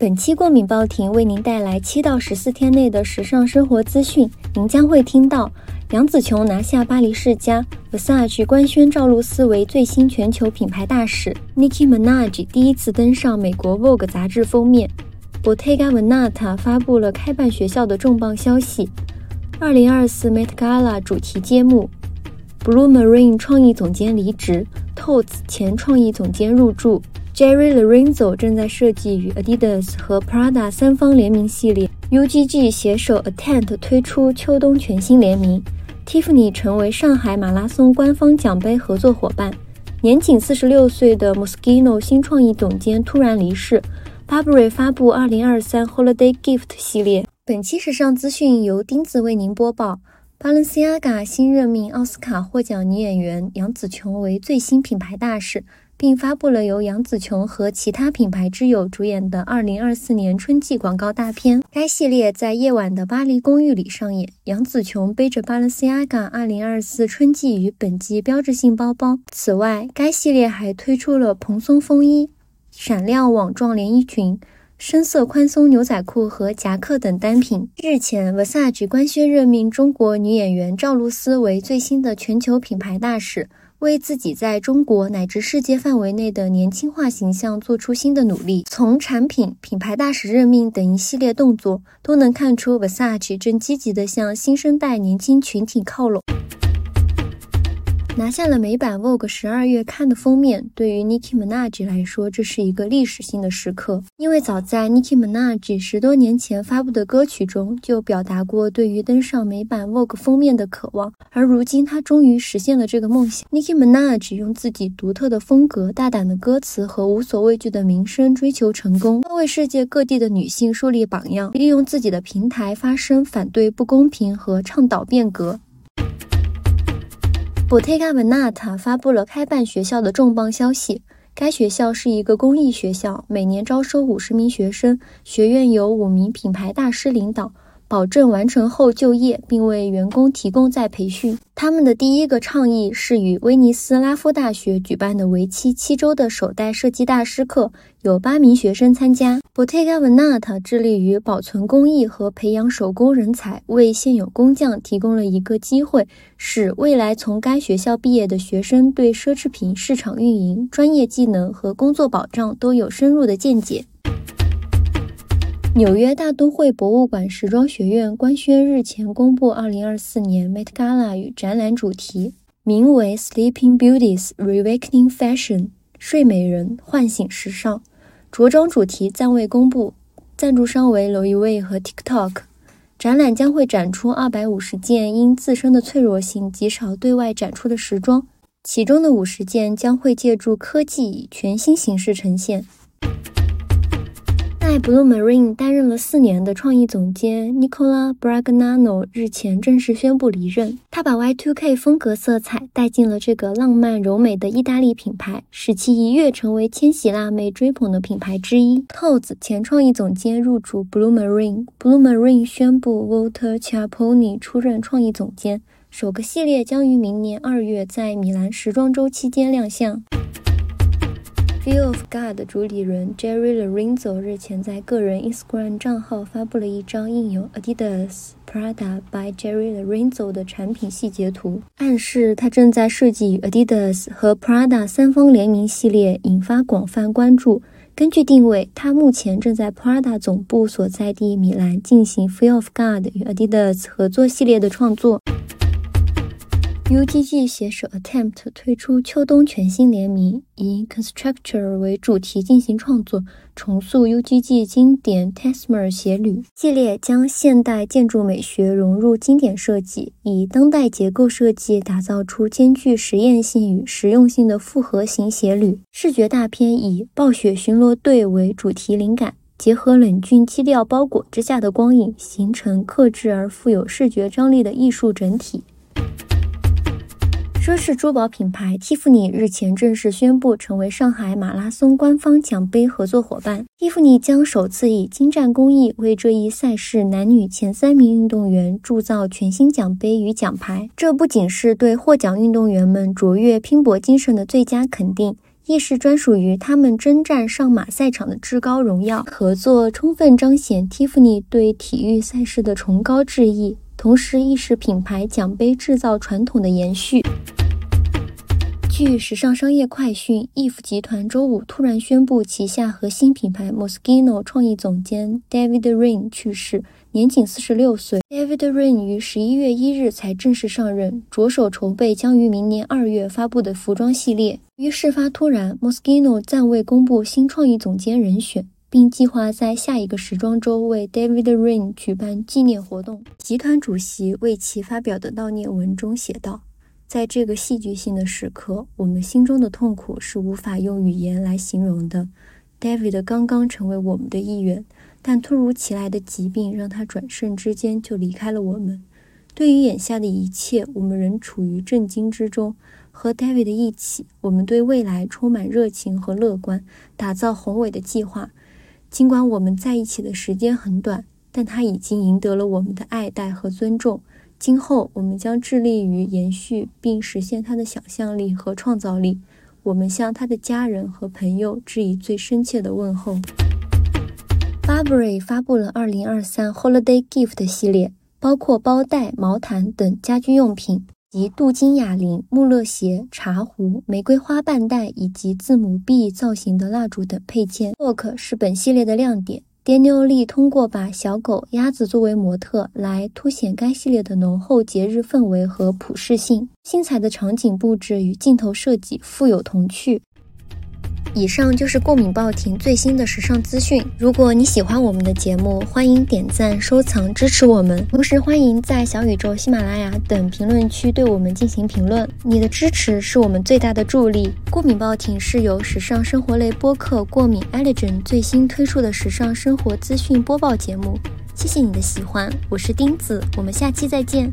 本期过敏报亭为您带来七到十四天内的时尚生活资讯。您将会听到杨紫琼拿下巴黎世家，Versace 官宣赵露思为最新全球品牌大使，Nicki Minaj 第一次登上美国 Vogue 杂志封面，Bottega Veneta 发布了开办学校的重磅消息。二零二四 Met Gala 主题揭幕，Blue Marine 创意总监离职，Tods 前创意总监入驻，Jerry Lorenzo 正在设计与 Adidas 和 Prada 三方联名系列，UGG 携手 Attent 推出秋冬全新联名，Tiffany 成为上海马拉松官方奖杯合作伙伴，年仅四十六岁的 Moschino 新创意总监突然离世，Burberry 发布二零二三 Holiday Gift 系列。本期时尚资讯由钉子为您播报。Balenciaga 新任命奥斯卡获奖女演员杨紫琼为最新品牌大使，并发布了由杨紫琼和其他品牌之友主演的2024年春季广告大片。该系列在夜晚的巴黎公寓里上演，杨紫琼背着 Balenciaga 2024春季与本季标志性包包。此外，该系列还推出了蓬松风衣、闪亮网状连衣裙。深色宽松牛仔裤和夹克等单品。日前，Versace 官宣任命中国女演员赵露思为最新的全球品牌大使，为自己在中国乃至世界范围内的年轻化形象做出新的努力。从产品、品牌大使任命等一系列动作，都能看出 Versace 正积极地向新生代年轻群体靠拢。拿下了美版 Vogue 十二月刊的封面，对于 Nicki Minaj 来说，这是一个历史性的时刻。因为早在 Nicki Minaj 十多年前发布的歌曲中，就表达过对于登上美版 Vogue 封面的渴望。而如今，她终于实现了这个梦想。Nicki Minaj 用自己独特的风格、大胆的歌词和无所畏惧的名声追求成功，为世界各地的女性树立榜样，利用自己的平台发声，反对不公平和倡导变革。Bottega Veneta 发布了开办学校的重磅消息。该学校是一个公益学校，每年招收五十名学生。学院由五名品牌大师领导。保证完成后就业，并为员工提供再培训。他们的第一个倡议是与威尼斯拉夫大学举办的为期七周的首代设计大师课，有八名学生参加。Bottega Veneta 致力于保存工艺和培养手工人才，为现有工匠提供了一个机会，使未来从该学校毕业的学生对奢侈品市场运营、专业技能和工作保障都有深入的见解。纽约大都会博物馆时装学院官宣日前公布2024年 Met Gala 与展览主题，名为 Sleeping Beauties Reawakening Fashion，睡美人唤醒时尚。着装主题暂未公布，赞助商为 Louis 和 TikTok。展览将会展出250件因自身的脆弱性极少对外展出的时装，其中的50件将会借助科技以全新形式呈现。在 Blue Marine 担任了四年的创意总监 Nicola Bragnano 日前正式宣布离任。他把 Y2K 风格色彩带进了这个浪漫柔美的意大利品牌，使其一跃成为千禧辣妹追捧的品牌之一。Tods 前创意总监入主 Blue Marine。Blue Marine 宣布 Walter Chiapponi 出任创意总监。首个系列将于明年二月在米兰时装周期间亮相。Feel of God 主理人 Jerry Lorenzo 日前在个人 Instagram 账号发布了一张印有 Adidas、Prada by Jerry Lorenzo 的产品细节图，暗示他正在设计与 Adidas 和 Prada 三方联名系列，引发广泛关注。根据定位，他目前正在 Prada 总部所在地米兰进行 Feel of God 与 Adidas 合作系列的创作。UGG 携手 Attempt 推出秋冬全新联名，以 Constructor 为主题进行创作，重塑 UGG 经典 Tesmer 鞋履系列，将现代建筑美学融入经典设计，以当代结构设计打造出兼具实验性与实用性的复合型鞋履。视觉大片以暴雪巡逻队为主题灵感，结合冷峻基调包裹之下的光影，形成克制而富有视觉张力的艺术整体。奢侈珠宝品牌蒂芙尼日前正式宣布成为上海马拉松官方奖杯合作伙伴。蒂芙尼将首次以精湛工艺为这一赛事男女前三名运动员铸造全新奖杯与奖牌。这不仅是对获奖运动员们卓越拼搏精神的最佳肯定，亦是专属于他们征战上马赛场的至高荣耀。合作充分彰显 Tiffany 对体育赛事的崇高致意，同时亦是品牌奖杯制造传统的延续。据时尚商业快讯，Eve 集团周五突然宣布，旗下核心品牌 Moschino 创意总监 David Rain 去世，年仅四十六岁。David Rain 于十一月一日才正式上任，着手筹备将于明年二月发布的服装系列。于事发突然，Moschino 暂未公布新创意总监人选，并计划在下一个时装周为 David Rain 举办纪念活动。集团主席为其发表的悼念文中写道。在这个戏剧性的时刻，我们心中的痛苦是无法用语言来形容的。David 刚刚成为我们的一员，但突如其来的疾病让他转瞬之间就离开了我们。对于眼下的一切，我们仍处于震惊之中。和 David 一起，我们对未来充满热情和乐观，打造宏伟的计划。尽管我们在一起的时间很短，但他已经赢得了我们的爱戴和尊重。今后，我们将致力于延续并实现他的想象力和创造力。我们向他的家人和朋友致以最深切的问候。Burberry 发布了2023 Holiday Gift 系列，包括包袋、毛毯等家居用品，及镀金哑铃、穆勒鞋、茶壶、玫瑰花瓣带以及字母 B 造型的蜡烛等配件。Look 是本系列的亮点。Daniel Lee 通过把小狗、鸭子作为模特，来凸显该系列的浓厚节日氛围和普适性。精彩的场景布置与镜头设计富有童趣。以上就是过敏报亭最新的时尚资讯。如果你喜欢我们的节目，欢迎点赞、收藏、支持我们。同时，欢迎在小宇宙、喜马拉雅等评论区对我们进行评论。你的支持是我们最大的助力。过敏报亭是由时尚生活类播客过敏 Elegant 最新推出的时尚生活资讯播报节目。谢谢你的喜欢，我是钉子，我们下期再见。